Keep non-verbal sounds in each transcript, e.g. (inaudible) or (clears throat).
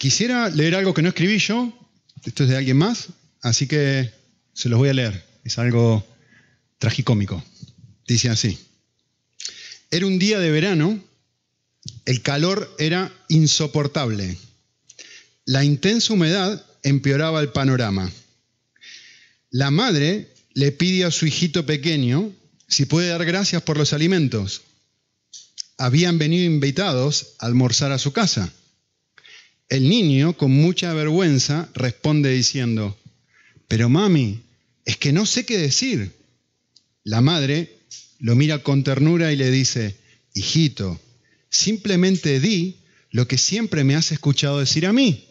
Quisiera leer algo que no escribí yo, esto es de alguien más, así que se los voy a leer. Es algo tragicómico. Dice así. Era un día de verano, el calor era insoportable. La intensa humedad empeoraba el panorama. La madre le pide a su hijito pequeño si puede dar gracias por los alimentos. Habían venido invitados a almorzar a su casa. El niño, con mucha vergüenza, responde diciendo, pero mami, es que no sé qué decir. La madre lo mira con ternura y le dice, hijito, simplemente di lo que siempre me has escuchado decir a mí.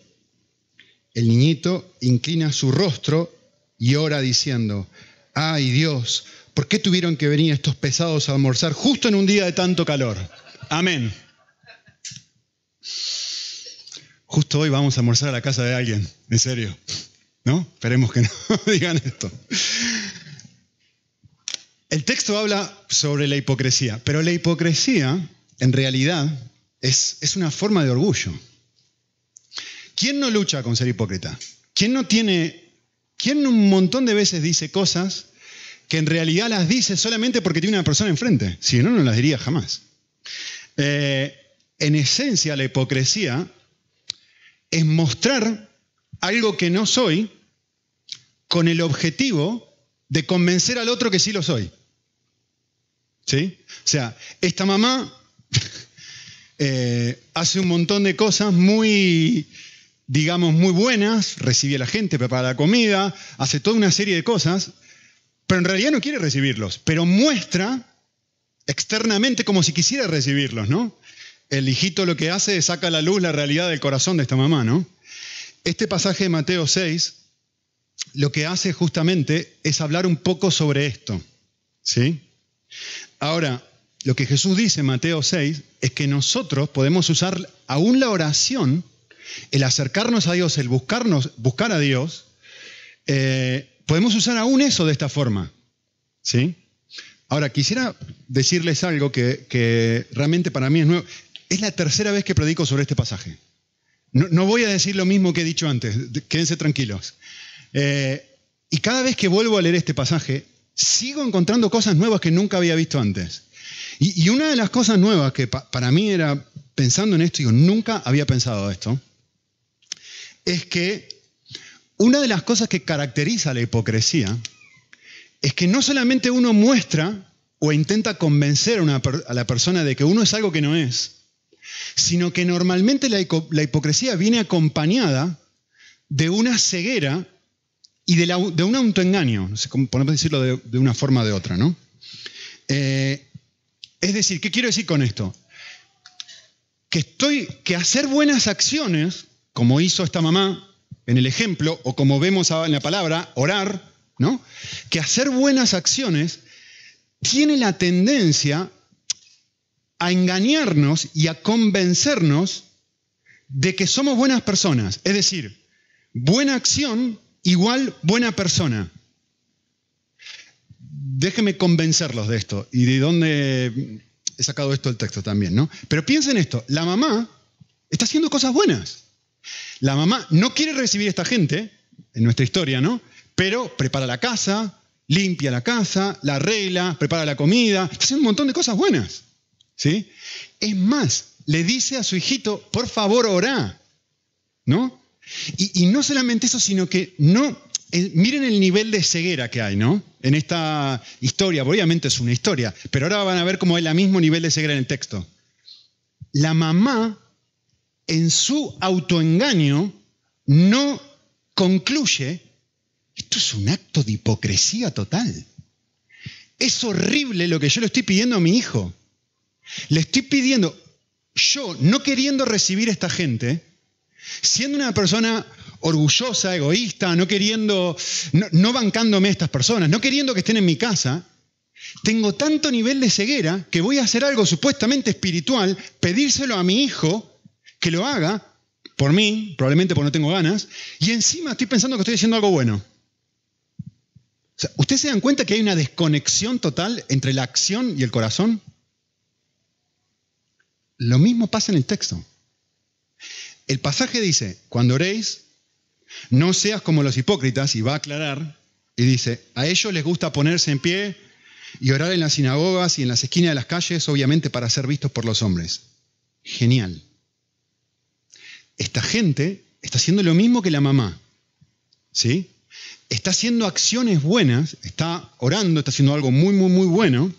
El niñito inclina su rostro y ora diciendo, ay Dios, ¿por qué tuvieron que venir estos pesados a almorzar justo en un día de tanto calor? Amén. Justo hoy vamos a almorzar a la casa de alguien, en serio. ¿No? Esperemos que no (laughs) digan esto. El texto habla sobre la hipocresía, pero la hipocresía en realidad es, es una forma de orgullo. ¿Quién no lucha con ser hipócrita? ¿Quién no tiene, quién un montón de veces dice cosas que en realidad las dice solamente porque tiene una persona enfrente? Si no, no las diría jamás. Eh, en esencia, la hipocresía es mostrar algo que no soy con el objetivo de convencer al otro que sí lo soy. ¿Sí? O sea, esta mamá (laughs) eh, hace un montón de cosas muy digamos, muy buenas, recibe a la gente, prepara la comida, hace toda una serie de cosas, pero en realidad no quiere recibirlos, pero muestra externamente como si quisiera recibirlos, ¿no? El hijito lo que hace es saca a la luz la realidad del corazón de esta mamá, ¿no? Este pasaje de Mateo 6 lo que hace justamente es hablar un poco sobre esto, ¿sí? Ahora, lo que Jesús dice en Mateo 6 es que nosotros podemos usar aún la oración el acercarnos a Dios, el buscarnos, buscar a Dios, eh, podemos usar aún eso de esta forma. ¿sí? Ahora, quisiera decirles algo que, realmente para mí es nuevo. Es la tercera vez que predico sobre este pasaje. No, voy a decir lo mismo que he dicho antes, quédense tranquilos. Eh, y cada vez que vuelvo a leer este pasaje, sigo encontrando cosas nuevas que nunca había visto antes. Y, una de las cosas nuevas que para mí era, pensando en esto, digo, nunca había pensado esto, es que una de las cosas que caracteriza la hipocresía es que no solamente uno muestra o intenta convencer a, la persona de que uno es algo que no es, sino que normalmente la, hipocresía viene acompañada de una ceguera y de, un autoengaño, no podemos decirlo de, una forma o de otra, ¿no? Eh, es decir, ¿qué quiero decir con esto? Que estoy, que hacer buenas acciones como hizo esta mamá en el ejemplo, o como vemos en la palabra, orar, ¿no? Que hacer buenas acciones tiene la tendencia a engañarnos y a convencernos de que somos buenas personas. Es decir, buena acción igual buena persona. Déjenme convencerlos de esto y de dónde he sacado esto del texto también, ¿no? Pero piensen esto, la mamá está haciendo cosas buenas. La mamá no quiere recibir a esta gente, en nuestra historia, ¿no? Pero prepara la casa, limpia la casa, la arregla, prepara la comida, está haciendo un montón de cosas buenas. ¿Sí? Es más, le dice a su hijito, por favor, orá. ¿No? Y, no solamente eso, sino que no. Eh, miren el nivel de ceguera que hay, ¿no? En esta historia, obviamente es una historia, pero ahora van a ver cómo hay el mismo nivel de ceguera en el texto. La mamá en su autoengaño no concluye, esto es un acto de hipocresía total. Es horrible lo que yo le estoy pidiendo a mi hijo. Le estoy pidiendo, yo no queriendo recibir a esta gente, siendo una persona orgullosa, egoísta, no queriendo, no, bancándome a estas personas, no queriendo que estén en mi casa, tengo tanto nivel de ceguera que voy a hacer algo supuestamente espiritual, pedírselo a mi hijo que lo haga por mí, probablemente porque no tengo ganas, y encima estoy pensando que estoy haciendo algo bueno. ¿Ustedes se dan cuenta que hay una desconexión total entre la acción y el corazón? Lo mismo pasa en el texto. El pasaje dice, cuando oréis, no seas como los hipócritas, y va a aclarar, y dice, a ellos les gusta ponerse en pie y orar en las sinagogas y en las esquinas de las calles, obviamente para ser vistos por los hombres. Genial. Esta gente está haciendo lo mismo que la mamá. ¿Sí? Está haciendo acciones buenas, está orando, está haciendo algo muy, muy, muy bueno.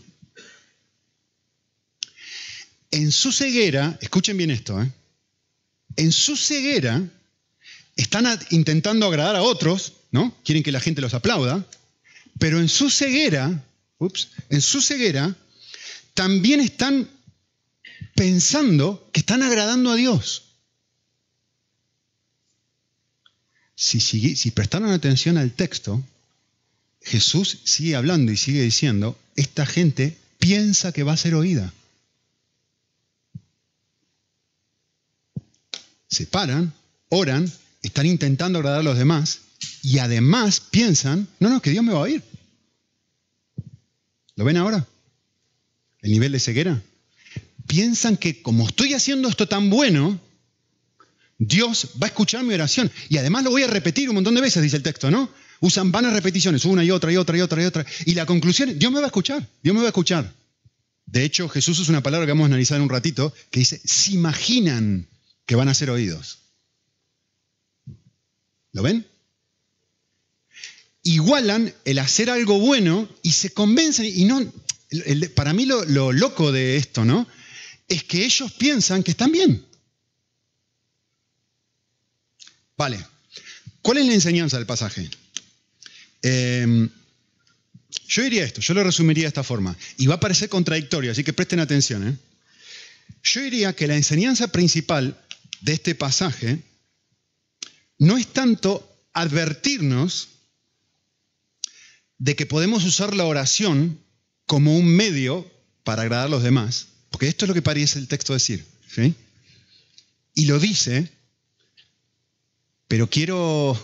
En su ceguera, escuchen bien esto, ¿eh? en su ceguera están intentando agradar a otros, ¿no? Quieren que la gente los aplauda, pero en su ceguera, ups, en su ceguera, también están pensando que están agradando a Dios. Si, si prestaron atención al texto, Jesús sigue hablando y sigue diciendo, esta gente piensa que va a ser oída. Se paran, oran, están intentando agradar a los demás y además piensan, no, no, que Dios me va a oír. ¿Lo ven ahora? El nivel de ceguera. Piensan que como estoy haciendo esto tan bueno, Dios va a escuchar mi oración. Y además lo voy a repetir un montón de veces, dice el texto, ¿no? Usan vanas repeticiones, una y otra y otra y otra y otra. Y la conclusión, Dios me va a escuchar, Dios me va a escuchar. De hecho, Jesús es una palabra que vamos a analizar en un ratito, que dice, se imaginan que van a ser oídos. ¿Lo ven? Igualan el hacer algo bueno y se convencen, y no, para mí lo, lo loco de esto, ¿no? Es que ellos piensan que están bien. Vale. ¿Cuál es la enseñanza del pasaje? Em, yo diría esto, yo lo resumiría de esta forma, y va a parecer contradictorio, así que presten atención. ¿eh? Yo diría que la enseñanza principal de este pasaje no es tanto advertirnos de que podemos usar la oración como un medio para agradar a los demás, porque esto es lo que parece el texto decir. Y lo dice, pero quiero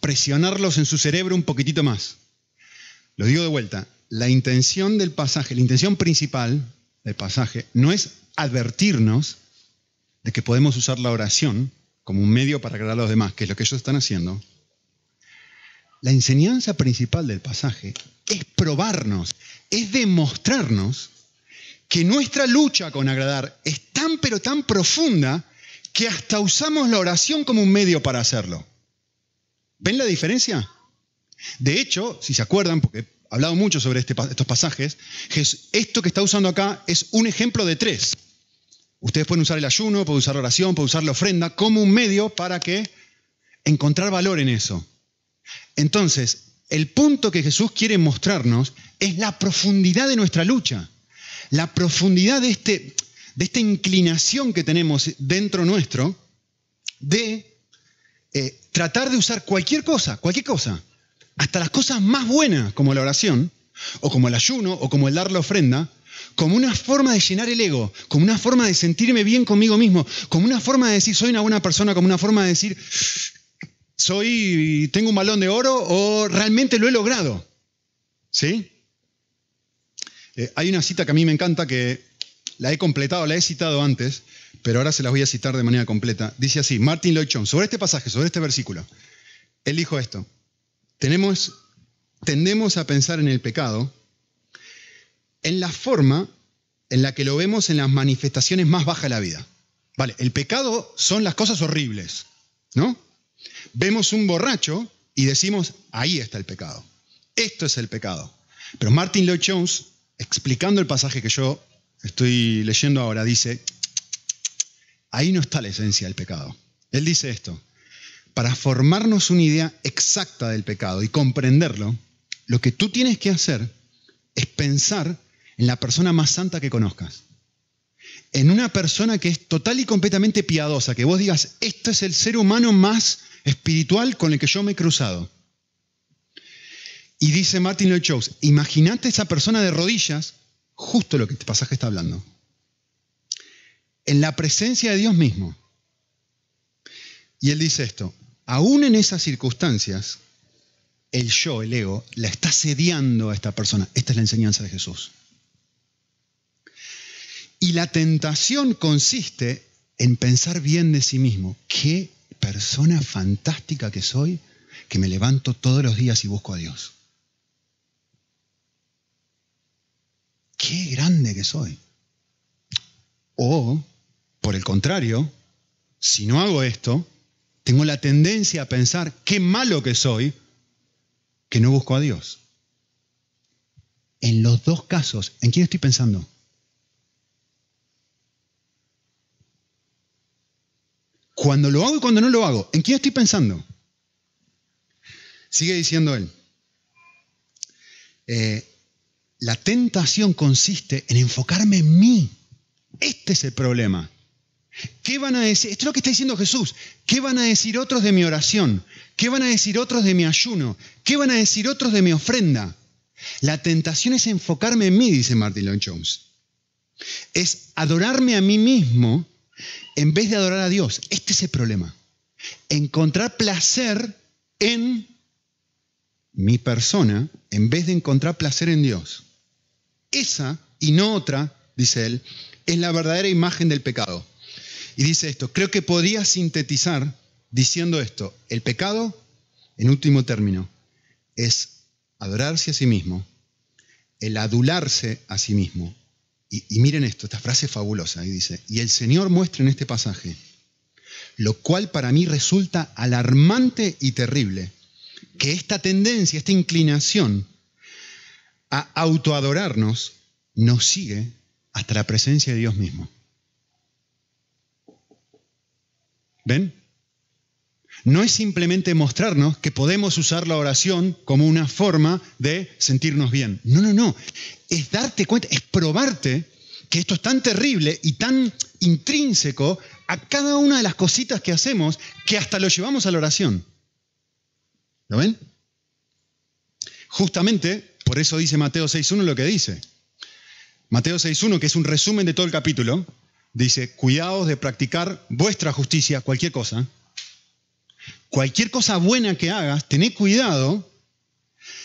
presionarlos en su cerebro un poquitito más. Lo digo de vuelta, la intención del pasaje, la intención principal del pasaje no es advertirnos de que podemos usar la oración como un medio para agradar a los demás, que es lo que ellos están haciendo, la enseñanza principal del pasaje es probarnos, es demostrarnos que nuestra lucha con agradar es tan pero tan profunda que hasta usamos la oración como un medio para hacerlo. ¿Ven la diferencia? De hecho, si se acuerdan, porque he hablado mucho sobre este estos pasajes, esto que está usando acá es un ejemplo de tres. Ustedes pueden usar el ayuno, pueden usar la oración, pueden usar la ofrenda como un medio para que encontrar valor en eso. Entonces, el punto que Jesús quiere mostrarnos es la profundidad de nuestra lucha, la profundidad de, este, de esta inclinación que tenemos dentro nuestro de eh, tratar de usar cualquier cosa, cualquier cosa, hasta las cosas más buenas como la oración, o como el ayuno, o como el dar la ofrenda, como una forma de llenar el ego, como una forma de sentirme bien conmigo mismo, como una forma de decir soy una buena persona, como una forma de decir soy tengo un balón de oro o realmente lo he logrado. ¿Sí? Eh, hay una cita que a mí me encanta que la he completado, la he citado antes, pero ahora se las voy a citar de manera completa. Dice así, Martin Lloyd Jones, sobre este pasaje, sobre este versículo. Él dijo esto, tenemos, tendemos a pensar en el pecado en la forma en la que lo vemos en las manifestaciones más bajas de la vida. Vale, el pecado son las cosas horribles, ¿no? Vemos un borracho y decimos, ahí está el pecado. Esto es el pecado. Pero Martin Lloyd Jones, explicando el pasaje que yo estoy leyendo ahora, dice, ahí no está la esencia del pecado. Él dice esto, para formarnos una idea exacta del pecado y comprenderlo, lo que tú tienes que hacer es pensar en la persona más santa que conozcas. En una persona que es total y completamente piadosa, que vos digas, este es el ser humano más espiritual con el que yo me he cruzado. Y dice Martin Lloyd Jones, imagínate esa persona de rodillas, justo lo que este pasaje está hablando, en la presencia de Dios mismo. Y él dice esto, aún en esas circunstancias, el yo, el ego, la está sediando a esta persona. Esta es la enseñanza de Jesús. Y la tentación consiste en pensar bien de sí mismo. Qué persona fantástica que soy, que me levanto todos los días y busco a Dios. Qué grande que soy. O, por el contrario, si no hago esto, tengo la tendencia a pensar qué malo que soy, que no busco a Dios. En los dos casos, ¿en quién estoy pensando? Cuando lo hago y cuando no lo hago, ¿en quién estoy pensando? Sigue diciendo él. Eh, la tentación consiste en enfocarme en mí. Este es el problema. ¿Qué van a decir? Esto es lo que está diciendo Jesús. ¿Qué van a decir otros de mi oración? ¿Qué van a decir otros de mi ayuno? ¿Qué van a decir otros de mi ofrenda? La tentación es enfocarme en mí, dice Martin Lloyd Jones. Es adorarme a mí mismo en vez de adorar a Dios. Este es el problema. Encontrar placer en mi persona en vez de encontrar placer en Dios. Esa y no otra, dice él, es la verdadera imagen del pecado. Y dice esto, creo que podría sintetizar diciendo esto, el pecado, en último término, es adorarse a sí mismo, el adularse a sí mismo. Y, miren esto, esta frase fabulosa, y dice, y el Señor muestra en este pasaje, lo cual para mí resulta alarmante y terrible, que esta tendencia, esta inclinación a autoadorarnos nos sigue hasta la presencia de Dios mismo. ¿Ven? No es simplemente mostrarnos que podemos usar la oración como una forma de sentirnos bien. No, no, no. Es darte cuenta, es probarte que esto es tan terrible y tan intrínseco a cada una de las cositas que hacemos que hasta lo llevamos a la oración. ¿Lo ven? Justamente por eso dice Mateo 6.1 lo que dice. Mateo 6.1, que es un resumen de todo el capítulo, dice, cuidaos de practicar vuestra justicia, cualquier cosa. Cualquier cosa buena que hagas, tened cuidado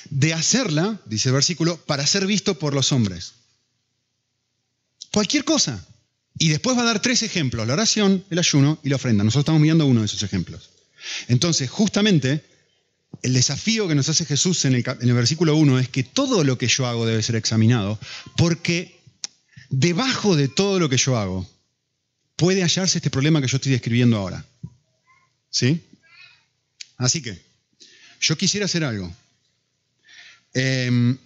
de hacerla, dice el versículo, para ser visto por los hombres. Cualquier cosa. Y después va a dar tres ejemplos, la oración, el ayuno y la ofrenda. Nosotros estamos mirando uno de esos ejemplos. Entonces, justamente, el desafío que nos hace Jesús en el, en el versículo 1 es que todo lo que yo hago debe ser examinado, porque debajo de todo lo que yo hago puede hallarse este problema que yo estoy describiendo ahora. ¿Sí? Así que, yo quisiera hacer algo. Eh,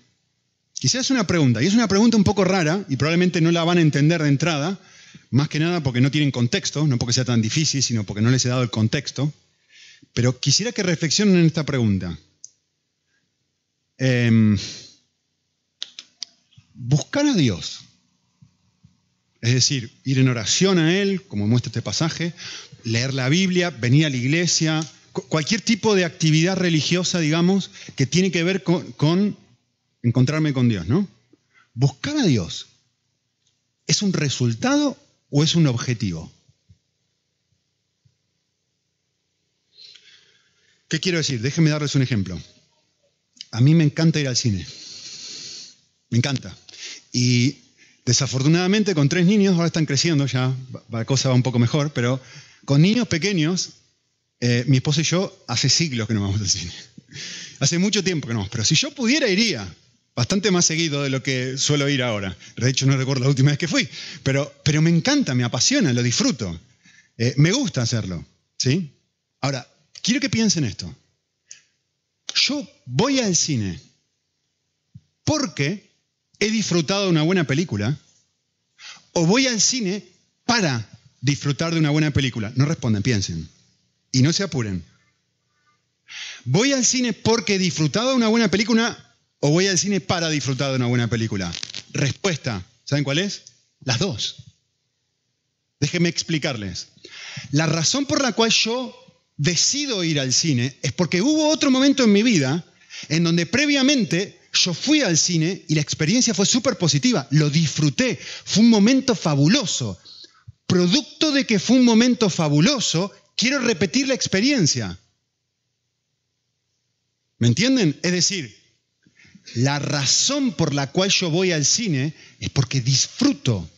quisiera hacer una pregunta, y es una pregunta un poco rara, y probablemente no la van a entender de entrada, más que nada porque no tienen contexto, no porque sea tan difícil, sino porque no les he dado el contexto. Pero quisiera que reflexionen en esta pregunta. Em, buscar a Dios, es decir, ir en oración a Él, como muestra este pasaje, leer la Biblia, venir a la iglesia, cualquier tipo de actividad religiosa, digamos, que tiene que ver con, con encontrarme con Dios, ¿no? Buscar a Dios, ¿es un resultado o es un objetivo? ¿Qué quiero decir? Déjenme darles un ejemplo. A mí me encanta ir al cine. Me encanta. Y desafortunadamente con tres niños, ahora están creciendo, ya la cosa va un poco mejor, pero con niños pequeños, eh, mi esposa y yo hace siglos que no vamos al cine. Hace mucho tiempo que no, pero si yo pudiera iría, bastante más seguido de lo que suelo ir ahora. De hecho, no recuerdo la última vez que fui, pero, pero me encanta, me apasiona, lo disfruto. Eh, me gusta hacerlo. ¿sí? Ahora, quiero que piensen esto. Yo voy al cine porque he disfrutado de una buena película o voy al cine para disfrutar de una buena película. No responden, piensen. Y no se apuren. ¿Voy al cine porque he disfrutado de una buena película o voy al cine para disfrutar de una buena película? Respuesta, ¿saben cuál es? Las dos. Déjenme explicarles. La razón por la cual yo decido ir al cine es porque hubo otro momento en mi vida en donde previamente yo fui al cine y la experiencia fue súper positiva, lo disfruté, fue un momento fabuloso. Producto de que fue un momento fabuloso, quiero repetir la experiencia. ¿Me entienden? Es decir, la razón por la cual yo voy al cine es porque disfruto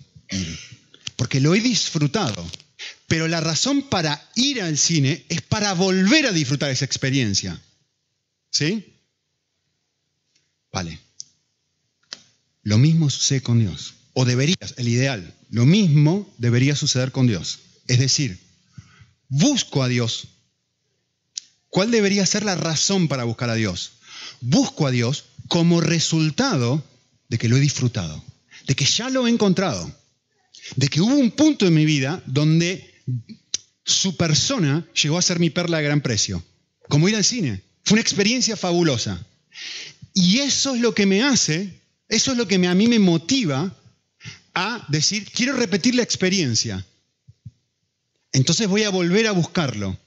porque lo he disfrutado. Pero la razón para ir al cine es para volver a disfrutar esa experiencia. ¿Sí? Vale. Lo mismo sucede con Dios. O deberías, el ideal, lo mismo debería suceder con Dios. Es decir, busco a Dios. ¿Cuál debería ser la razón para buscar a Dios? Busco a Dios como resultado de que lo he disfrutado, de que ya lo he encontrado, de que hubo un punto en mi vida donde su persona llegó a ser mi perla de gran precio, como ir al cine. Fue una experiencia fabulosa. Y eso es lo que me hace, eso es lo que a mí me motiva a decir, quiero repetir la experiencia. Entonces voy a volver a buscarlo.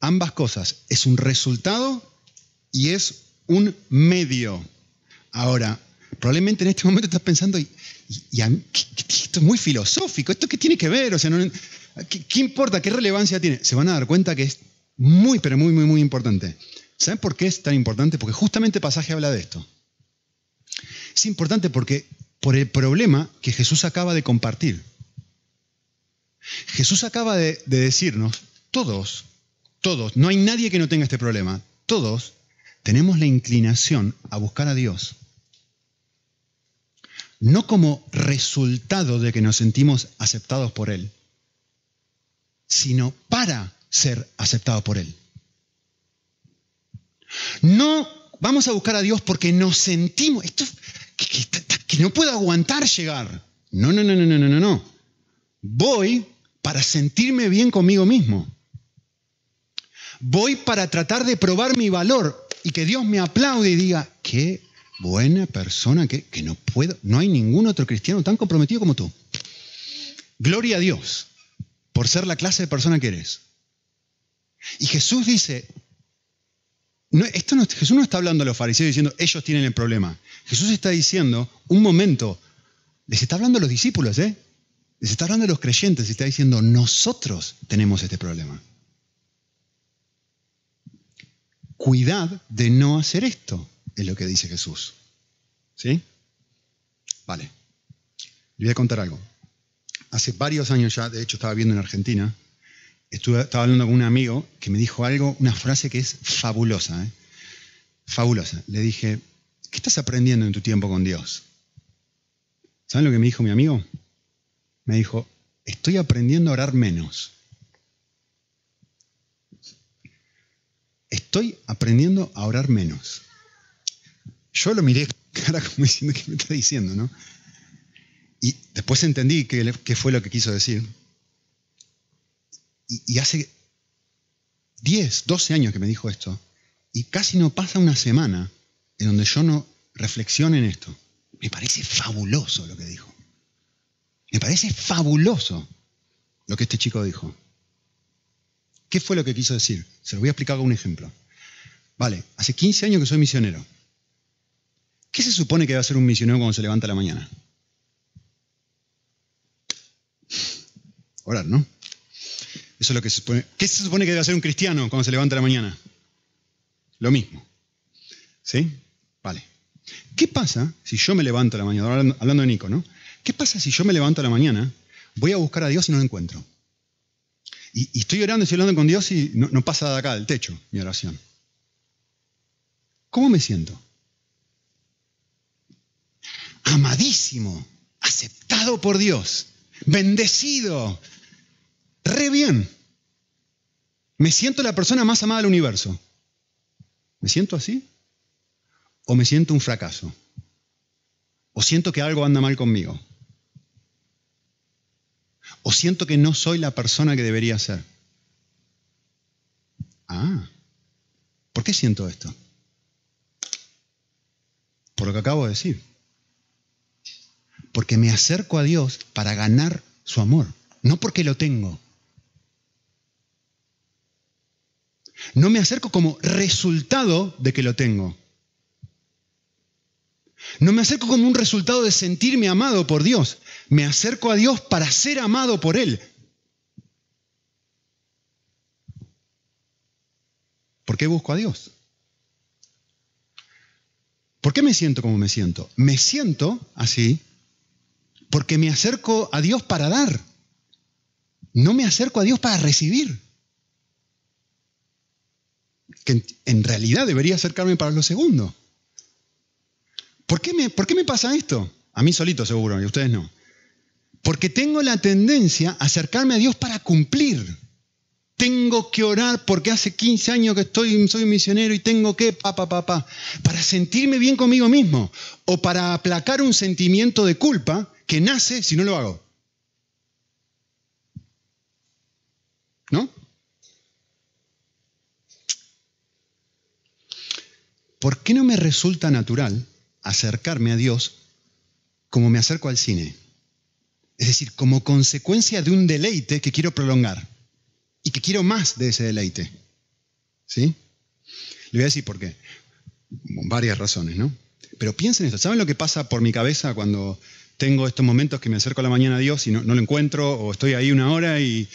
Ambas cosas, es un resultado y es un medio. Ahora, probablemente en este momento estás pensando, y, esto es muy filosófico, ¿esto qué tiene que ver? O sea, ¿qué, importa? ¿Qué relevancia tiene? Se van a dar cuenta que es muy, pero muy, muy, muy importante. ¿Saben por qué es tan importante? Porque justamente el pasaje habla de esto. Es importante porque por el problema que Jesús acaba de compartir. Jesús acaba de, de decirnos, todos, todos, no hay nadie que no tenga este problema, todos tenemos la inclinación a buscar a Dios no como resultado de que nos sentimos aceptados por Él, sino para ser aceptados por Él. No vamos a buscar a Dios porque nos sentimos, esto que, no puedo aguantar llegar. No, no, no, no, no, no, no. Voy para sentirme bien conmigo mismo. Voy para tratar de probar mi valor y que Dios me aplaude y diga, qué buena persona que, que no puedo, no hay ningún otro cristiano tan comprometido como tú. Gloria a Dios por ser la clase de persona que eres. Y Jesús dice, no, esto Jesús no está hablando a los fariseos diciendo, ellos tienen el problema. Jesús está diciendo, un momento, les está hablando a los discípulos, ¿eh? Les está hablando a los creyentes y está diciendo, nosotros tenemos este problema. Cuidad de no hacer esto es lo que dice Jesús. ¿Sí? Vale. Le voy a contar algo. Hace varios años ya, de hecho estaba viendo en Argentina, estaba hablando con un amigo que me dijo algo, una frase que es fabulosa. ¿eh? Fabulosa. Le dije, ¿qué estás aprendiendo en tu tiempo con Dios? ¿Saben lo que me dijo mi amigo? Me dijo, estoy aprendiendo a orar menos. Estoy aprendiendo a orar menos. Yo lo miré (laughs) cara como diciendo, ¿qué me está diciendo? ¿no? Y después entendí qué, fue lo que quiso decir. Y, y, hace 10, 12 años que me dijo esto, y casi no pasa una semana en donde yo no reflexione en esto. Me parece fabuloso lo que dijo. Me parece fabuloso lo que este chico dijo. ¿Qué fue lo que quiso decir? Se lo voy a explicar con un ejemplo. Vale, hace 15 años que soy misionero. ¿Qué se supone que va a ser un misionero cuando se levanta la mañana? Orar, ¿no? Eso es lo que se supone. ¿Qué se supone que debe hacer un cristiano cuando se levanta la mañana? Lo mismo. ¿Sí? Vale. ¿Qué pasa si yo me levanto la mañana? Hablando de Nico, ¿no? ¿Qué pasa si yo me levanto a la mañana, voy a buscar a Dios y no lo encuentro? Y, estoy orando y estoy hablando con Dios y no, no pasa de acá, del techo, mi oración. ¿Cómo me siento? amadísimo, aceptado por Dios, bendecido, re bien. Me siento la persona más amada del universo. ¿Me siento así? ¿O me siento un fracaso? ¿O siento que algo anda mal conmigo? ¿O siento que no soy la persona que debería ser? Ah, ¿por qué siento esto? Por lo que acabo de decir porque me acerco a Dios para ganar su amor, no porque lo tengo. No me acerco como resultado de que lo tengo. No me acerco como un resultado de sentirme amado por Dios. Me acerco a Dios para ser amado por Él. ¿Por qué busco a Dios? ¿Por qué me siento como me siento? Me siento así porque me acerco a Dios para dar. no me acerco a Dios para recibir. Que en, realidad debería acercarme para lo segundo. ¿Por qué, me, ¿Por qué me pasa esto? A mí solito seguro, y a ustedes no. Porque tengo la tendencia a acercarme a Dios para cumplir. Tengo que orar porque hace 15 años que estoy, soy misionero y tengo que, pa, pa, para sentirme bien conmigo mismo o para aplacar un sentimiento de culpa que nace si no lo hago. ¿No? ¿Por qué no me resulta natural acercarme a Dios como me acerco al cine? Es decir, como consecuencia de un deleite que quiero prolongar y que quiero más de ese deleite. ¿Sí? Le voy a decir por qué. Varias razones, ¿no? Pero piensen esto. ¿Saben lo que pasa por mi cabeza cuando tengo estos momentos que me acerco a la mañana a Dios y no, lo encuentro, o estoy ahí una hora y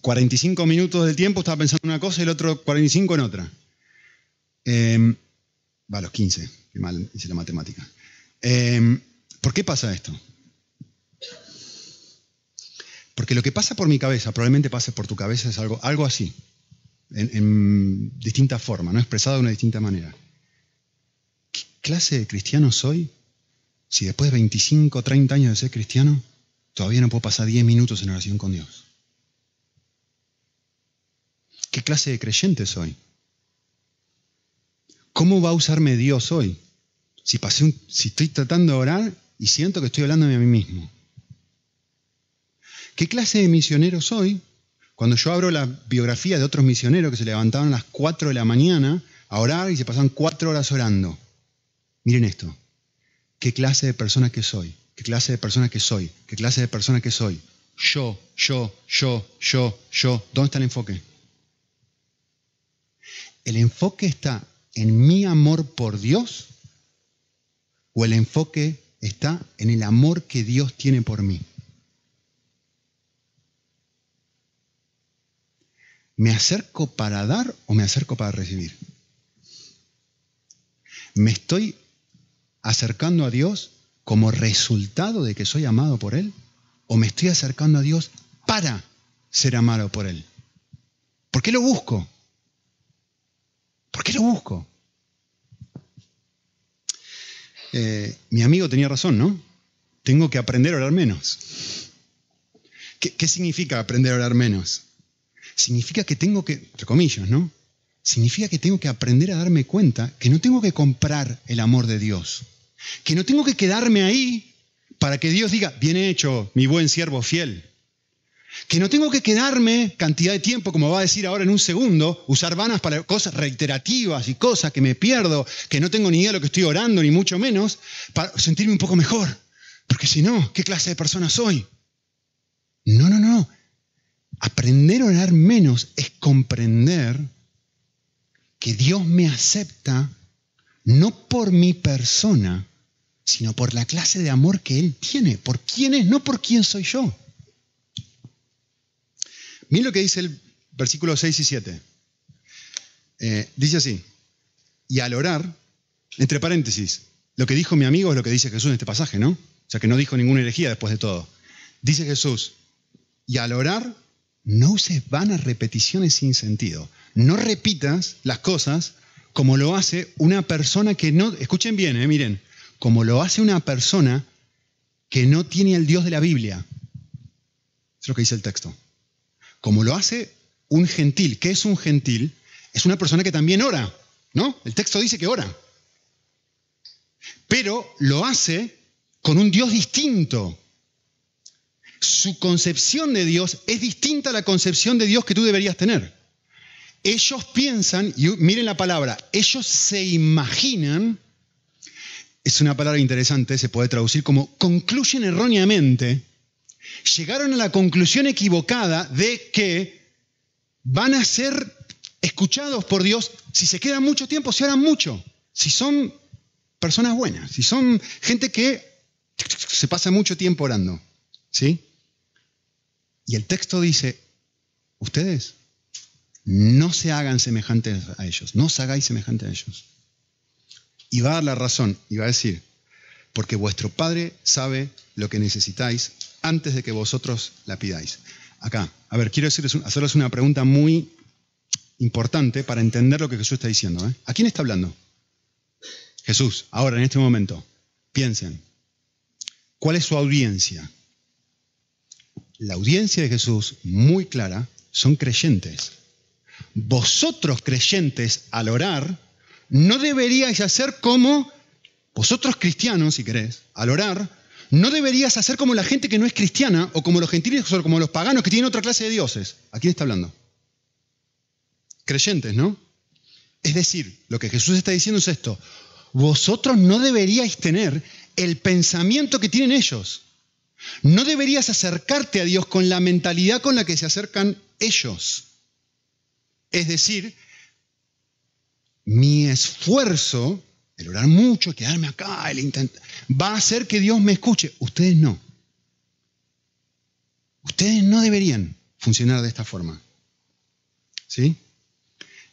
45 minutos del tiempo estaba pensando en una cosa y el otro 45 en otra? Eh, va, los 15, qué mal hice la matemática. Em, ¿Por qué pasa esto? Porque lo que pasa por mi cabeza, probablemente pase por tu cabeza, es algo, algo así, en, distinta forma, ¿no? expresado de una distinta manera. ¿Qué clase de cristiano soy si después de 25 o 30 años de ser cristiano, todavía no puedo pasar 10 minutos en oración con Dios? ¿Qué clase de creyente soy? ¿Cómo va a usarme Dios hoy? Si, pasé si estoy tratando de orar y siento que estoy hablando a mí mismo. ¿Qué clase de misionero soy? Cuando yo abro la biografía de otros misioneros que se levantaban a las 4 de la mañana a orar y se pasan 4 horas orando. Miren esto. ¿Qué clase de persona que soy? ¿Qué clase de persona que soy? ¿Qué clase de persona que soy? Yo, yo, yo, yo, yo. ¿Dónde está el enfoque? ¿El enfoque está en mi amor por Dios o el enfoque está en el amor que Dios tiene por mí? ¿Me acerco para dar o me acerco para recibir? ¿Me estoy acercando a Dios como resultado de que soy amado por Él? ¿O me estoy acercando a Dios para ser amado por Él? ¿Por qué lo busco? ¿Por qué lo busco? Eh, mi amigo tenía razón, ¿no? Tengo que aprender a orar menos. ¿Qué significa aprender a orar menos? Significa que tengo que, entre comillas, ¿no? Significa que tengo que aprender a darme cuenta que no tengo que comprar el amor de Dios, que no tengo que quedarme ahí para que Dios diga, bien hecho, mi buen siervo fiel. Que no tengo que quedarme cantidad de tiempo, como va a decir ahora en un segundo, usar vanas para cosas reiterativas y cosas que me pierdo, que no tengo ni idea de lo que estoy orando, ni mucho menos, para sentirme un poco mejor. Porque si no, ¿qué clase de persona soy? No, no, no. Aprender a orar menos es comprender que Dios me acepta no por mi persona, sino por la clase de amor que Él tiene, por quién es, no por quién soy yo. Miren lo que dice el versículo 6 y 7. Eh, dice así, y al orar, entre paréntesis, lo que dijo mi amigo es lo que dice Jesús en este pasaje, ¿no? O sea que no dijo ninguna herejía después de todo. Dice Jesús, y al orar, no uses vanas repeticiones sin sentido. No repitas las cosas como lo hace una persona que no, escuchen bien, eh, miren, como lo hace una persona que no tiene el Dios de la Biblia. Es lo que dice el texto. Como lo hace un gentil. ¿Qué es un gentil? Es una persona que también ora, ¿no? El texto dice que ora. Pero lo hace con un Dios distinto, su concepción de Dios es distinta a la concepción de Dios que tú deberías tener. Ellos piensan, y miren la palabra, ellos se imaginan, es una palabra interesante, se puede traducir como concluyen erróneamente, llegaron a la conclusión equivocada de que van a ser escuchados por Dios si se quedan mucho tiempo, si oran mucho, si son personas buenas, si son gente que se pasa mucho tiempo orando. ¿Sí? Y el texto dice, ustedes no se hagan semejantes a ellos, no os hagáis semejantes a ellos. Y va a dar la razón y va a decir, porque vuestro Padre sabe lo que necesitáis antes de que vosotros la pidáis. acá. A ver, quiero hacerles una pregunta muy importante para entender lo que Jesús está diciendo. ¿eh? ¿A quién está hablando? Jesús, ahora, en este momento. Piensen. ¿Cuál es su audiencia? La audiencia de Jesús, muy clara, son creyentes. Vosotros creyentes, al orar, no deberíais hacer como vosotros cristianos, si querés, al orar, no deberías hacer como la gente que no es cristiana o como los gentiles o como los paganos que tienen otra clase de dioses. ¿A quién está hablando? Creyentes, ¿no? Es decir, lo que Jesús está diciendo es esto. Vosotros no deberíais tener el pensamiento que tienen ellos. No deberías acercarte a Dios con la mentalidad con la que se acercan ellos. Es decir, mi esfuerzo, el orar mucho, quedarme acá, el intentar, va a hacer que Dios me escuche. Ustedes no. Ustedes no deberían funcionar de esta forma. ¿Sí?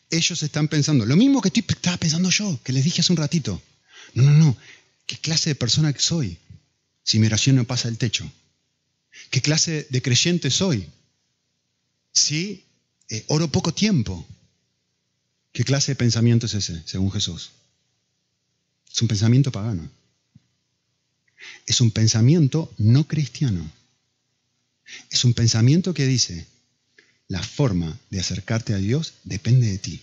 Ellos están pensando, lo mismo que estaba pensando yo, que les dije hace un ratito. No, no, no. ¿Qué clase de persona soy si mi oración no pasa el techo? ¿Qué clase de creyente soy si eh, oro poco tiempo? ¿Qué clase de pensamiento es ese, según Jesús? Es un pensamiento pagano. Es un pensamiento no cristiano. Es un pensamiento que dice, la forma de acercarte a Dios depende de ti.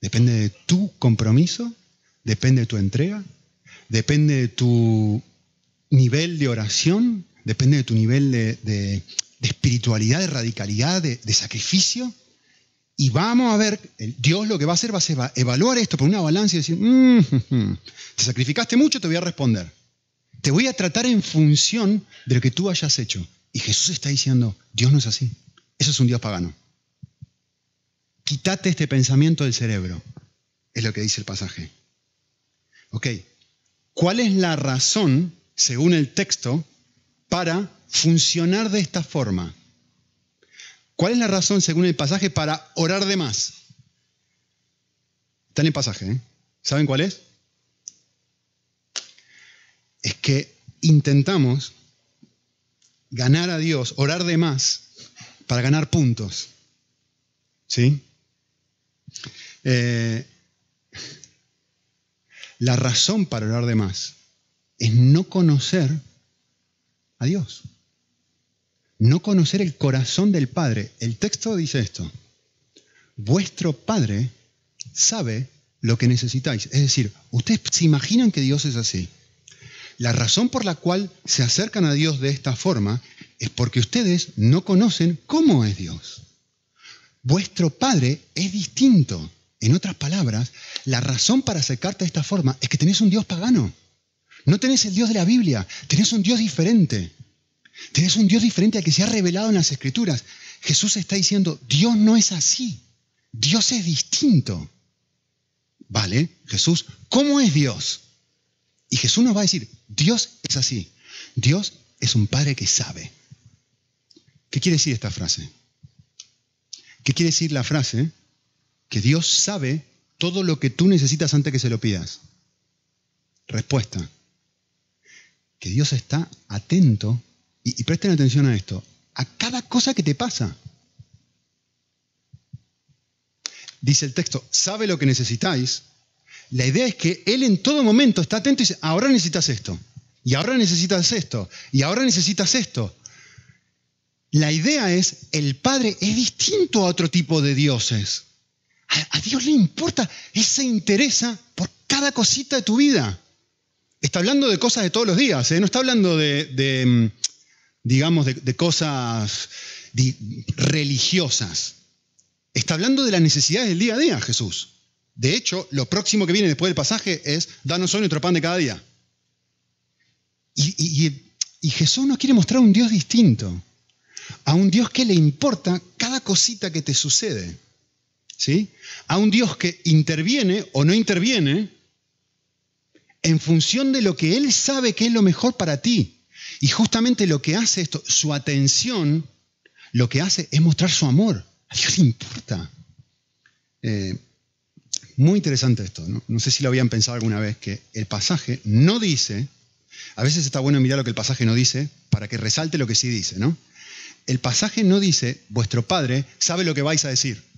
Depende de tu compromiso, depende de tu entrega, depende de tu nivel de oración, depende de tu nivel de, espiritualidad, de radicalidad, de, sacrificio. Y vamos a ver, Dios lo que va a hacer va a ser evaluar esto por una balanza y decir, mm, (laughs) te sacrificaste mucho, te voy a responder. Te voy a tratar en función de lo que tú hayas hecho. Y Jesús está diciendo, Dios no es así. Eso es un Dios pagano. Quítate este pensamiento del cerebro, es lo que dice el pasaje. Ok, ¿cuál es la razón, según el texto, para funcionar de esta forma? ¿Cuál es la razón, según el pasaje, para orar de más? Está en el pasaje, ¿eh? ¿Saben cuál es? Es que intentamos ganar a Dios, orar de más, para ganar puntos. ¿Sí? Eh, la razón para orar de más es no conocer a Dios. No conocer el corazón del Padre. El texto dice esto. Vuestro Padre sabe lo que necesitáis. Es decir, ustedes se imaginan que Dios es así. La razón por la cual se acercan a Dios de esta forma es porque ustedes no conocen cómo es Dios. Vuestro Padre es distinto. En otras palabras, la razón para acercarte de esta forma es que tenés un Dios pagano. No tenés el Dios de la Biblia, tenés un Dios diferente. Tenés un Dios diferente al que se ha revelado en las Escrituras. Jesús está diciendo, Dios no es así. Dios es distinto. ¿Vale? Jesús, ¿cómo es Dios? Y Jesús nos va a decir, Dios es así. Dios es un Padre que sabe. ¿Qué quiere decir esta frase? ¿Qué quiere decir la frase? Que Dios sabe todo lo que tú necesitas antes que se lo pidas. Respuesta. Que Dios está atento, y, presten atención a esto, a cada cosa que te pasa. Dice el texto, sabe lo que necesitáis, la idea es que Él en todo momento está atento y dice, ahora necesitas esto, y ahora necesitas esto, y ahora necesitas esto. La idea es, el Padre es distinto a otro tipo de dioses. A, Dios le importa, Él se interesa por cada cosita de tu vida. Está hablando de cosas de todos los días, ¿eh? no está hablando de, mm, digamos, de, cosas religiosas. Está hablando de las necesidades del día a día, Jesús. De hecho, lo próximo que viene después del pasaje es, danos hoy nuestro pan de cada día. Y, Jesús nos quiere mostrar un Dios distinto, a un Dios que le importa cada cosita que te sucede. ¿Sí? A un Dios que interviene o no interviene en función de lo que Él sabe que es lo mejor para ti. Y justamente lo que hace esto, su atención, lo que hace es mostrar su amor. A Dios le importa. Eh, muy interesante esto, ¿no? sé si lo habían pensado alguna vez, que el pasaje no dice, a veces está bueno mirar lo que el pasaje no dice para que resalte lo que sí dice, ¿no? el pasaje no dice, vuestro Padre sabe lo que vais a decir.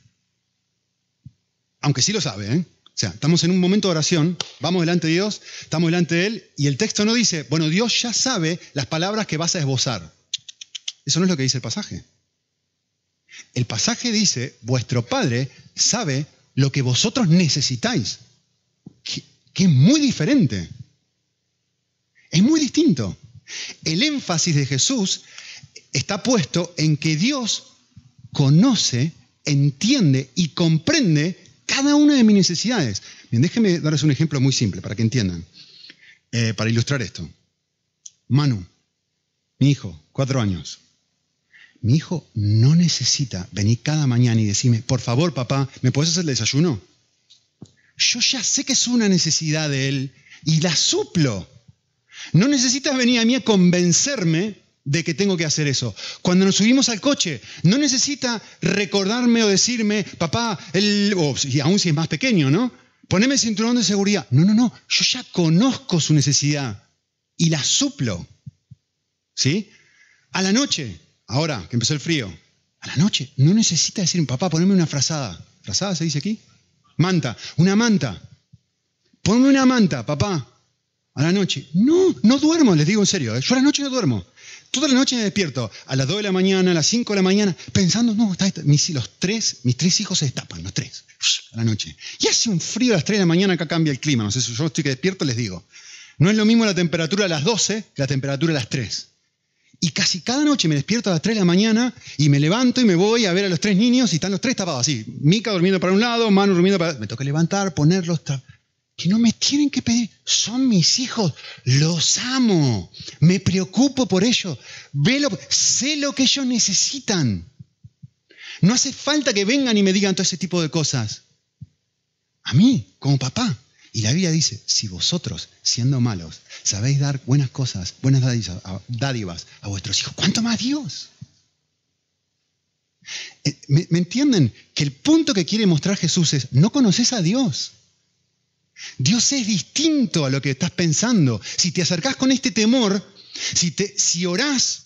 Aunque sí lo sabe, ¿eh? O sea, estamos en un momento de oración, vamos delante de Dios, estamos delante de Él, y el texto no dice, bueno, Dios ya sabe las palabras que vas a esbozar. Eso no es lo que dice el pasaje. El pasaje dice, vuestro Padre sabe lo que vosotros necesitáis, que, que es muy diferente. Es muy distinto. El énfasis de Jesús está puesto en que Dios conoce, entiende y comprende cada una de mis necesidades. Bien, déjenme darles un ejemplo muy simple para que entiendan, eh, para ilustrar esto. Manu, mi hijo, cuatro años. Mi hijo no necesita venir cada mañana y decirme, por favor, papá, ¿me puedes hacer el desayuno? Yo ya sé que es una necesidad de él y la suplo. No necesitas venir a mí a convencerme de que tengo que hacer eso. Cuando nos subimos al coche, no necesita recordarme o decirme, papá, el, y aún si es más pequeño, ¿no? Poneme el cinturón de seguridad. No, no, no, yo ya conozco su necesidad y la suplo. ¿Sí? A la noche, ahora que empezó el frío, a la noche no necesita decir, papá, poneme una frazada. ¿Frazada se dice aquí? Manta, una manta. Ponme una manta, papá. A la noche. No, no duermo, les digo en serio. ¿eh? Yo a la noche no duermo. Toda la noche me despierto, a las 2 de la mañana, a las 5 de la mañana, pensando, no, está, mis, los tres, mis tres hijos se destapan, los tres, a la noche. Y hace un frío a las 3 de la mañana, acá cambia el clima, no sé si yo estoy que despierto, les digo. No es lo mismo la temperatura a las 12 que la temperatura a las 3. Y casi cada noche me despierto a las 3 de la mañana y me levanto y me voy a ver a los tres niños y están los tres tapados así. Mica durmiendo para un lado, Manu durmiendo para Me toca levantar, ponerlos que no me tienen que pedir, son mis hijos, los amo, me preocupo por ellos, sé lo que ellos necesitan. No hace falta que vengan y me digan todo ese tipo de cosas. A mí, como papá. Y la Biblia dice, si vosotros, siendo malos, sabéis dar buenas cosas, buenas dádivas a, vuestros hijos, ¿cuánto más Dios? Eh, ¿Me entienden? Que el punto que quiere mostrar Jesús es, no conoces a Dios. Dios es distinto a lo que estás pensando. Si te acercás con este temor, si, te, orás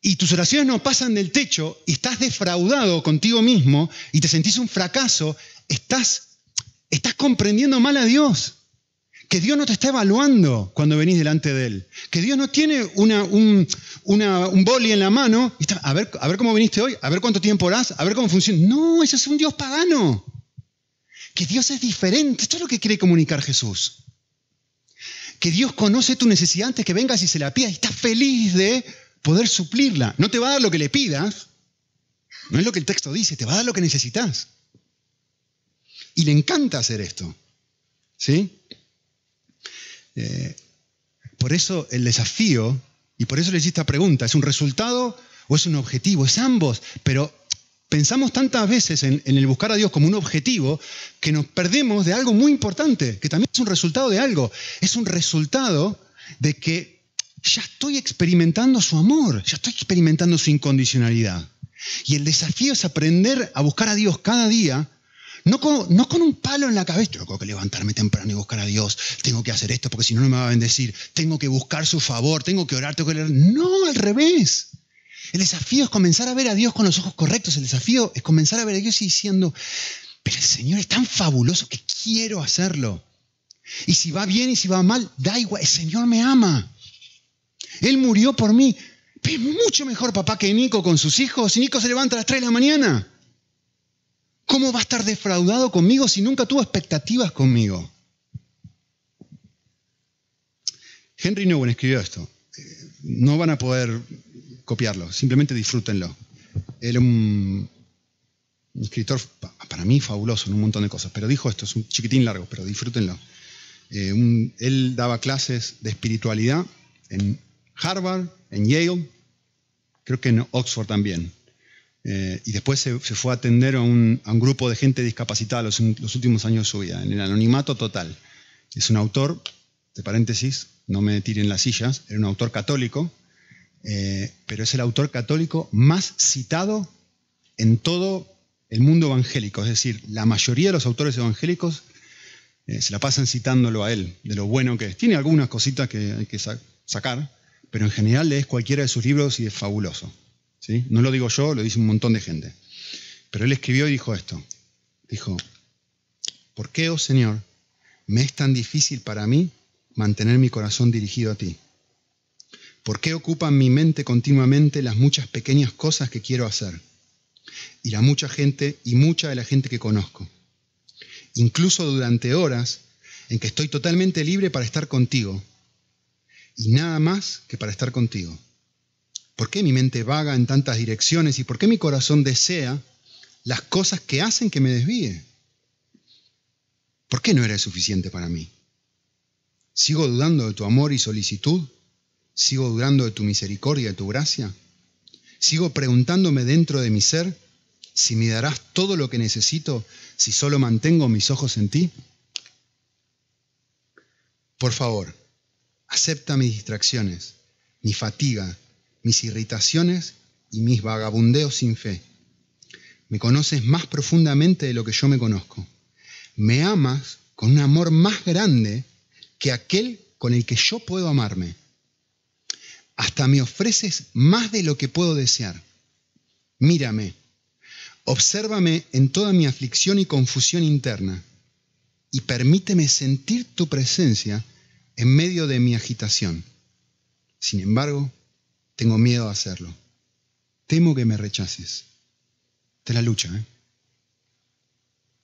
y tus oraciones no pasan del techo y estás defraudado contigo mismo y te sentís un fracaso, estás, estás comprendiendo mal a Dios. Que Dios no te está evaluando cuando venís delante de Él. Que Dios no tiene una, un, un boli en la mano. Y está, a, ver, a ver cómo viniste hoy, a ver cuánto tiempo orás, a ver cómo funciona. No, ese es un Dios pagano que Dios es diferente. Esto es lo que quiere comunicar Jesús. Que Dios conoce tu necesidad antes que vengas y se la pidas y está feliz de poder suplirla. No te va a dar lo que le pidas, no es lo que el texto dice, te va a dar lo que necesitas. Y le encanta hacer esto. ¿Sí? Eh, por eso el desafío, y por eso le hice esta pregunta, ¿es un resultado o es un objetivo? Es ambos, pero Pensamos tantas veces en, el buscar a Dios como un objetivo que nos perdemos de algo muy importante, que también es un resultado de algo. Es un resultado de que ya estoy experimentando su amor, ya estoy experimentando su incondicionalidad. Y el desafío es aprender a buscar a Dios cada día, no con, no con un palo en la cabeza, tengo que levantarme temprano y buscar a Dios, tengo que hacer esto porque si no, no me va a bendecir, tengo que buscar su favor, tengo que orar, tengo que leer. No, al revés. El desafío es comenzar a ver a Dios con los ojos correctos. El desafío es comenzar a ver a Dios y diciendo, pero el Señor es tan fabuloso que quiero hacerlo. Y si va bien y si va mal, da igual, el Señor me ama. Él murió por mí. es mucho mejor papá que Nico con sus hijos. Y Nico se levanta a las 3 de la mañana. ¿Cómo va a estar defraudado conmigo si nunca tuvo expectativas conmigo? Henry Newman escribió esto. Eh, no van a poder copiarlo, simplemente disfrútenlo. Él un, un escritor, para mí, fabuloso en un montón de cosas, pero dijo esto, es un chiquitín largo, pero disfrútenlo. Eh, él daba clases de espiritualidad en Harvard, en Yale, creo que en Oxford también. Eh, y después se, fue a atender a un, grupo de gente discapacitada los, los, últimos años de su vida, en el anonimato total. Es un autor, de paréntesis, no me tiren las sillas, era un autor católico, eh, pero es el autor católico más citado en todo el mundo evangélico. Es decir, la mayoría de los autores evangélicos eh, se la pasan citándolo a él, de lo bueno que es. Tiene algunas cositas que hay que sacar, pero en general lees cualquiera de sus libros y es fabuloso. ¿sí? No lo digo yo, lo dice un montón de gente. Pero él escribió y dijo esto. Dijo, ¿por qué, oh Señor, me es tan difícil para mí mantener mi corazón dirigido a ti? ¿Por qué ocupan mi mente continuamente las muchas pequeñas cosas que quiero hacer? Y la mucha gente y mucha de la gente que conozco. Incluso durante horas en que estoy totalmente libre para estar contigo. Y nada más que para estar contigo. ¿Por qué mi mente vaga en tantas direcciones y por qué mi corazón desea las cosas que hacen que me desvíe? ¿Por qué no eres suficiente para mí? ¿Sigo dudando de tu amor y solicitud? ¿Sigo dudando de tu misericordia y de tu gracia? ¿Sigo preguntándome dentro de mi ser si me darás todo lo que necesito si solo mantengo mis ojos en ti? Por favor, acepta mis distracciones, mi fatiga, mis irritaciones y mis vagabundeos sin fe. Me conoces más profundamente de lo que yo me conozco. Me amas con un amor más grande que aquel con el que yo puedo amarme. Hasta me ofreces más de lo que puedo desear. Mírame, obsérvame en toda mi aflicción y confusión interna y permíteme sentir tu presencia en medio de mi agitación. Sin embargo, tengo miedo a hacerlo. Temo que me rechaces. Te la lucha, ¿eh?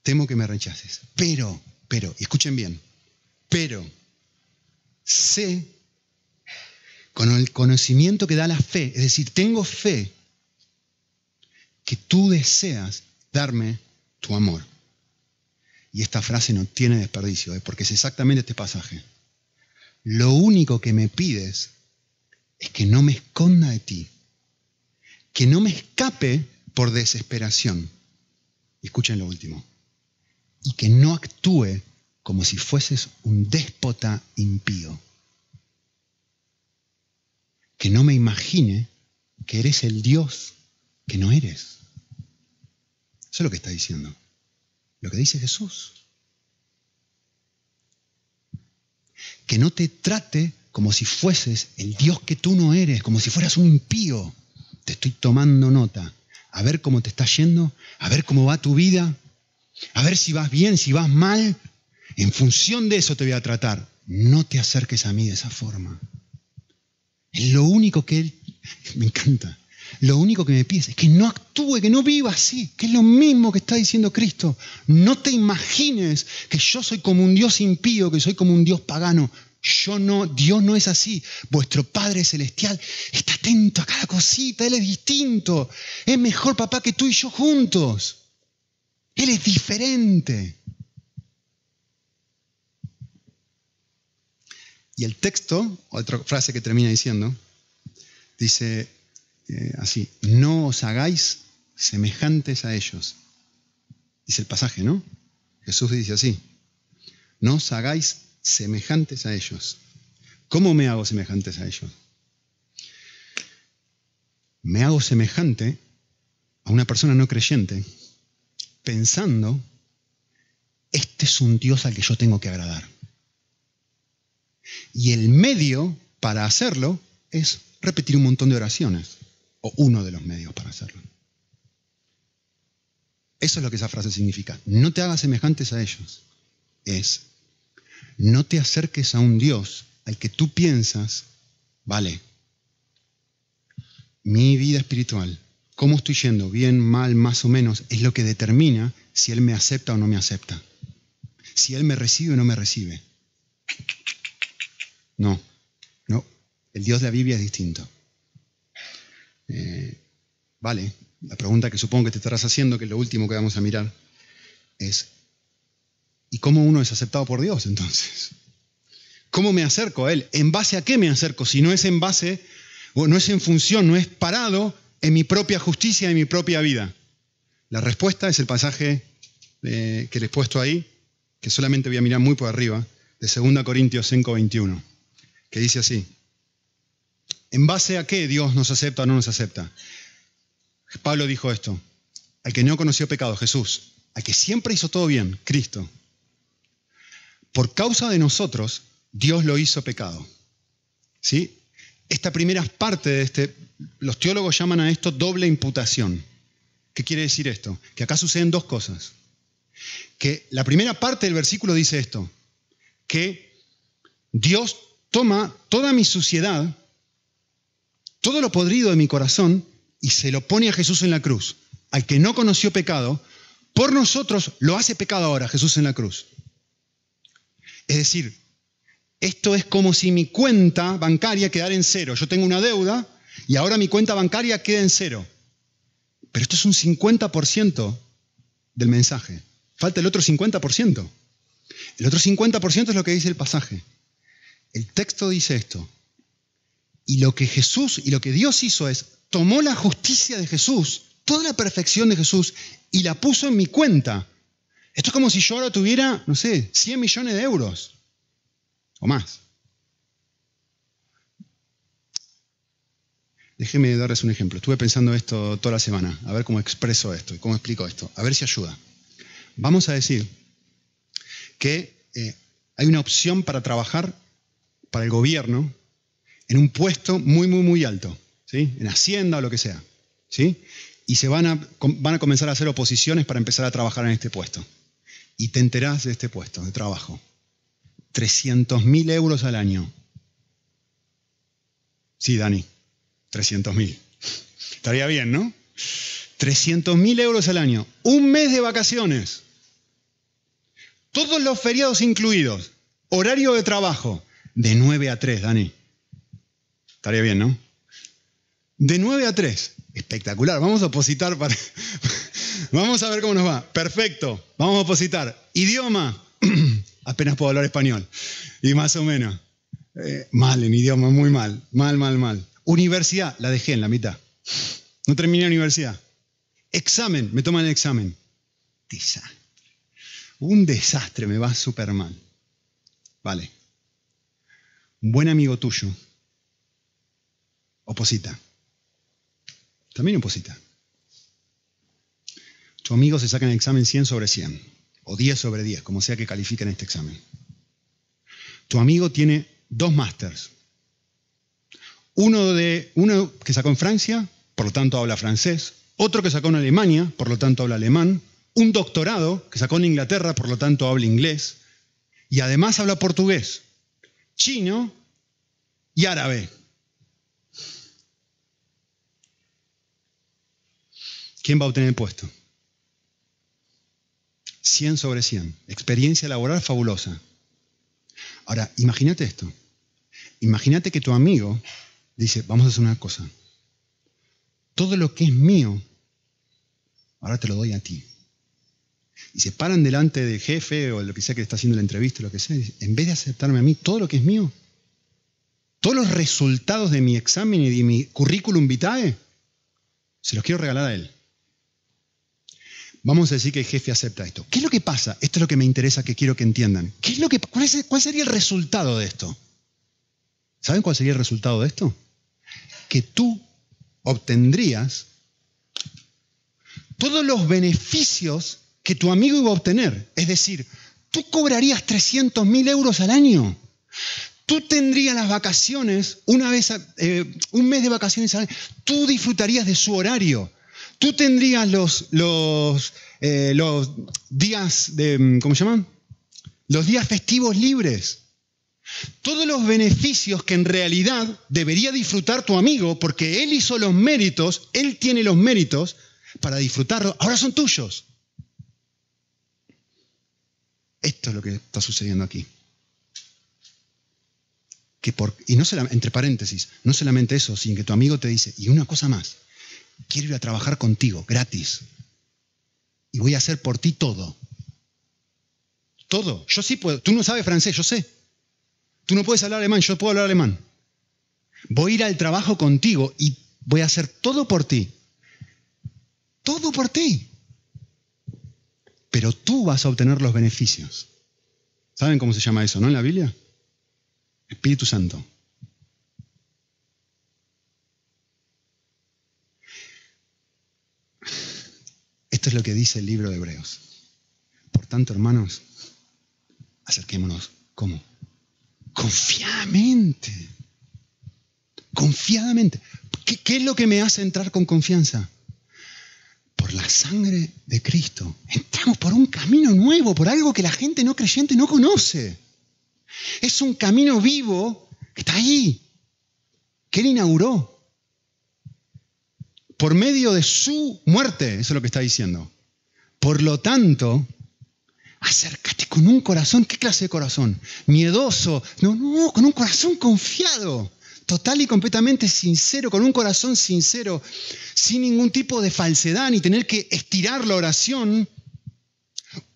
Temo que me rechaces. Pero, pero, escuchen bien, pero sé con el conocimiento que da la fe, es decir, tengo fe que tú deseas darme tu amor. Y esta frase no tiene desperdicio, ¿eh? porque es exactamente este pasaje. Lo único que me pides es que no me esconda de ti, que no me escape por desesperación. escuchen lo último. Y que no actúe como si fueses un déspota impío. Que no me imagine que eres el Dios que no eres. Eso es lo que está diciendo. Lo que dice Jesús. Que no te trate como si fueses el Dios que tú no eres, como si fueras un impío. Te estoy tomando nota. A ver cómo te está yendo, a ver cómo va tu vida, a ver si vas bien, si vas mal. En función de eso te voy a tratar. No te acerques a mí de esa forma. Lo único que Él, (laughs) me encanta, lo único que me pide es que no actúe, que no viva así, que es lo mismo que está diciendo Cristo. No te imagines que yo soy como un Dios impío, que soy como un Dios pagano. Yo no, Dios no es así. Vuestro Padre Celestial está atento a cada cosita, Él es distinto. Es mejor papá que tú y yo juntos. Él es diferente. Y el texto, otra frase que termina diciendo, dice eh, así, no os hagáis semejantes a ellos. Dice el pasaje, ¿no? Jesús dice así, no os hagáis semejantes a ellos. ¿Cómo me hago semejantes a ellos? Me hago semejante a una persona no creyente pensando, este es un Dios al que yo tengo que agradar. Y el medio para hacerlo es repetir un montón de oraciones, o uno de los medios para hacerlo. Eso es lo que esa frase significa. No te hagas semejantes a ellos. Es, no te acerques a un Dios al que tú piensas, vale, mi vida espiritual, cómo estoy yendo, bien, mal, más o menos, es lo que determina si Él me acepta o no me acepta. Si Él me recibe o no me recibe. No, no. El Dios de la Biblia es distinto. Eh, vale, la pregunta que supongo que te estarás haciendo, que es lo último que vamos a mirar, es, ¿y cómo uno es aceptado por Dios entonces? ¿Cómo me acerco a Él? ¿En base a qué me acerco? Si no es en base, o no es en función, no es parado en mi propia justicia, en mi propia vida. La respuesta es el pasaje eh, que les he puesto ahí, que solamente voy a mirar muy por arriba, de 2 Corintios 5, 21, que dice así, ¿en base a qué Dios nos acepta o no nos acepta? Pablo dijo esto, al que no conoció pecado, Jesús, al que siempre hizo todo bien, Cristo. Por causa de nosotros, Dios lo hizo pecado. ¿Sí? esta primera parte de este, los teólogos llaman a esto doble imputación. ¿Qué quiere decir esto? Que acá suceden dos cosas. Que la primera parte del versículo dice esto, que Dios toma toda mi suciedad, todo lo podrido de mi corazón, y se lo pone a Jesús en la cruz. Al que no conoció pecado, por nosotros lo hace pecado ahora Jesús en la cruz. Es decir, esto es como si mi cuenta bancaria quedara en cero. Yo tengo una deuda y ahora mi cuenta bancaria queda en cero. Pero esto es un 50% del mensaje. Falta el otro 50%. El otro 50% es lo que dice el pasaje. El texto dice esto. Y lo que Jesús y lo que Dios hizo es, tomó la justicia de Jesús, toda la perfección de Jesús, y la puso en mi cuenta. Esto es como si yo ahora tuviera, no sé, 100 millones de euros o más. Déjeme darles un ejemplo. Estuve pensando esto toda la semana, a ver cómo expreso esto y cómo explico esto, a ver si ayuda. Vamos a decir que eh, hay una opción para trabajar para el gobierno en un puesto muy, muy, muy alto, ¿sí? en Hacienda o lo que sea. ¿sí? Y se van a, van a comenzar a hacer oposiciones para empezar a trabajar en este puesto. Y te enterás de este puesto de trabajo. 300 mil euros al año. Sí, Dani, 300 mil. Estaría bien, ¿no? 300 mil euros al año. Un mes de vacaciones. Todos los feriados incluidos. Horario de trabajo. De 9 a 3, Dani. Estaría bien, ¿no? De 9 a 3. Espectacular. Vamos a opositar para... (laughs) Vamos a ver cómo nos va. Perfecto. Vamos a opositar. Idioma. (clears throat) Apenas puedo hablar español. Y más o menos. Eh, mal en idioma, muy mal. Mal, mal, mal. Universidad, la dejé en la mitad. No terminé la universidad. Examen, me toman el examen. Desastre. Un desastre, me va súper mal. Vale. Buen amigo tuyo. Oposita. También oposita. Tu amigo se saca en el examen 100 sobre 100, o 10 sobre 10, como sea que califiquen este examen. Tu amigo tiene dos másters, uno, de, uno que sacó en Francia, por lo tanto habla francés, otro que sacó en Alemania, por lo tanto habla alemán, un doctorado que sacó en Inglaterra, por lo tanto habla inglés, y además habla portugués, chino y árabe. ¿Quién va a obtener el puesto? 100 sobre 100. Experiencia laboral fabulosa. Ahora, imagínate esto. Imagínate que tu amigo dice, vamos a hacer una cosa. Todo lo que es mío, ahora te lo doy a ti. Y se paran delante del jefe o lo que sea que está haciendo la entrevista, lo que sea, en vez de aceptarme a mí todo lo que es mío, todos los resultados de mi examen y de mi currículum vitae, se los quiero regalar a él. Vamos a decir que el jefe acepta esto. ¿Qué es lo que pasa? Esto es lo que me interesa, que quiero que entiendan. ¿Qué es lo que, cuál, ¿Cuál sería el resultado de esto? ¿Saben cuál sería el resultado de esto? que tú obtendrías todos los beneficios que tu amigo iba a obtener. Es decir, tú cobrarías 300 mil euros al año. Tú tendrías las vacaciones, una vez, eh, un mes de vacaciones al año. Tú disfrutarías de su horario. Tú tendrías los, los, eh, los días de, ¿cómo se llaman? Los días festivos libres todos los beneficios que en realidad debería disfrutar tu amigo, porque él hizo los méritos, él tiene los méritos para disfrutarlo, ahora son tuyos. Esto es lo que está sucediendo aquí. Y no entre paréntesis, no solamente eso, sino que tu amigo te dice, y una cosa más, quiero ir a trabajar contigo, gratis. Y voy a hacer por ti todo. Todo. Yo sí puedo. Tú no sabes francés, yo sé. Tú no puedes hablar alemán, yo puedo hablar alemán. Voy a ir al trabajo contigo y voy a hacer todo por ti. Todo por ti. Pero tú vas a obtener los beneficios. ¿Saben cómo se llama eso, no? En la Biblia. Espíritu Santo. Esto es lo que dice el libro de Hebreos. Por tanto, hermanos, acerquémonos. ¿Cómo? confiadamente. confiadamente. ¿Qué, ¿Qué, es lo que me hace entrar con confianza? Por la sangre de Cristo. Entramos por un camino nuevo, por algo que la gente no creyente no conoce. Es un camino vivo que está ahí, que Él inauguró. Por medio de su muerte, eso es lo que está diciendo. Por lo tanto, acércate con un corazón, ¿qué clase de corazón? Miedoso. No, no, con un corazón confiado total y completamente sincero, con un corazón sincero, sin ningún tipo de falsedad, ni tener que estirar la oración,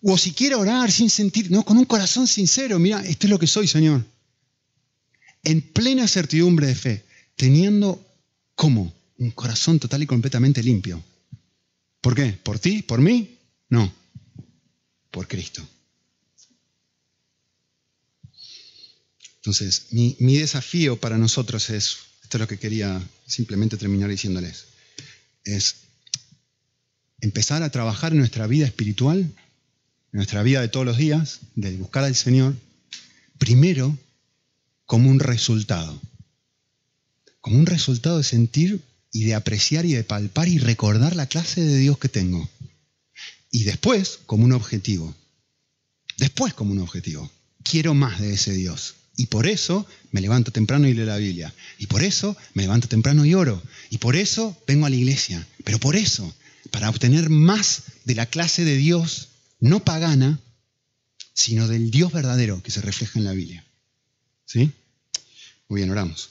o siquiera orar sin sentir, no, con un corazón sincero, mira, esto es lo que soy, Señor. En plena certidumbre de fe, teniendo como un corazón total y completamente limpio. ¿Por qué? ¿Por ti? ¿Por mí? No, por Cristo. Entonces, mi, desafío para nosotros es, esto es lo que quería simplemente terminar diciéndoles, es empezar a trabajar en nuestra vida espiritual, en nuestra vida de todos los días, de buscar al Señor, primero como un resultado, como un resultado de sentir y de apreciar y de palpar y recordar la clase de Dios que tengo. Y después como un objetivo. Después como un objetivo. Quiero más de ese Dios. Y por eso me levanto temprano y leo la Biblia. Y por eso me levanto temprano y oro. Y por eso vengo a la iglesia. Pero por eso, para obtener más de la clase de Dios, no pagana, sino del Dios verdadero que se refleja en la Biblia. ¿Sí? Muy bien, oramos.